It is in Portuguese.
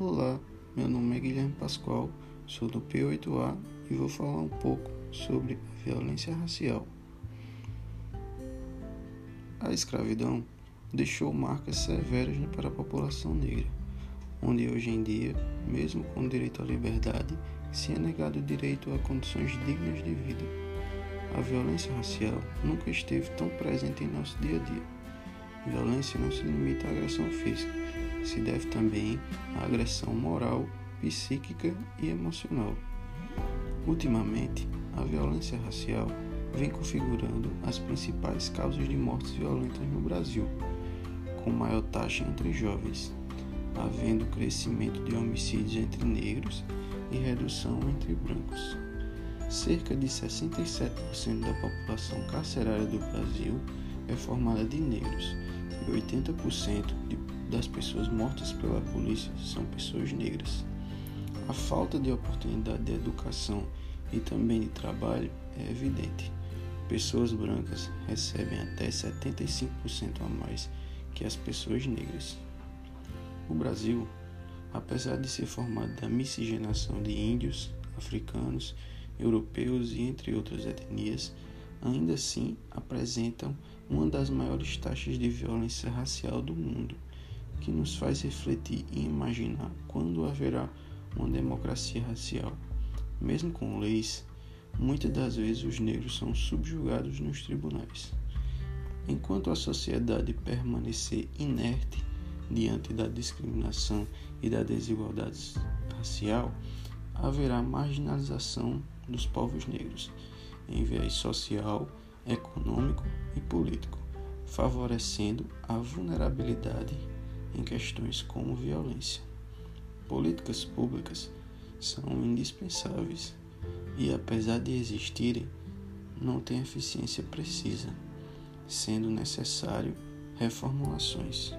Olá, meu nome é Guilherme Pascoal, sou do P8A e vou falar um pouco sobre a violência racial. A escravidão deixou marcas severas para a população negra, onde hoje em dia, mesmo com o direito à liberdade, se é negado o direito a condições dignas de vida. A violência racial nunca esteve tão presente em nosso dia a dia. Violência não se limita à agressão física, se deve também à agressão moral, psíquica e emocional. Ultimamente, a violência racial vem configurando as principais causas de mortes violentas no Brasil, com maior taxa entre jovens, havendo crescimento de homicídios entre negros e redução entre brancos. Cerca de 67% da população carcerária do Brasil é formada de negros e 80% de, das pessoas mortas pela polícia são pessoas negras. A falta de oportunidade de educação e também de trabalho é evidente. Pessoas brancas recebem até 75% a mais que as pessoas negras. O Brasil apesar de ser formado da miscigenação de índios, africanos, europeus e entre outras etnias, ainda assim apresentam uma das maiores taxas de violência racial do mundo, que nos faz refletir e imaginar quando haverá uma democracia racial. Mesmo com leis, muitas das vezes os negros são subjugados nos tribunais. Enquanto a sociedade permanecer inerte diante da discriminação e da desigualdade racial, haverá marginalização dos povos negros em viés social, econômico e político, favorecendo a vulnerabilidade em questões como violência. Políticas públicas são indispensáveis e, apesar de existirem, não têm eficiência precisa, sendo necessário reformulações.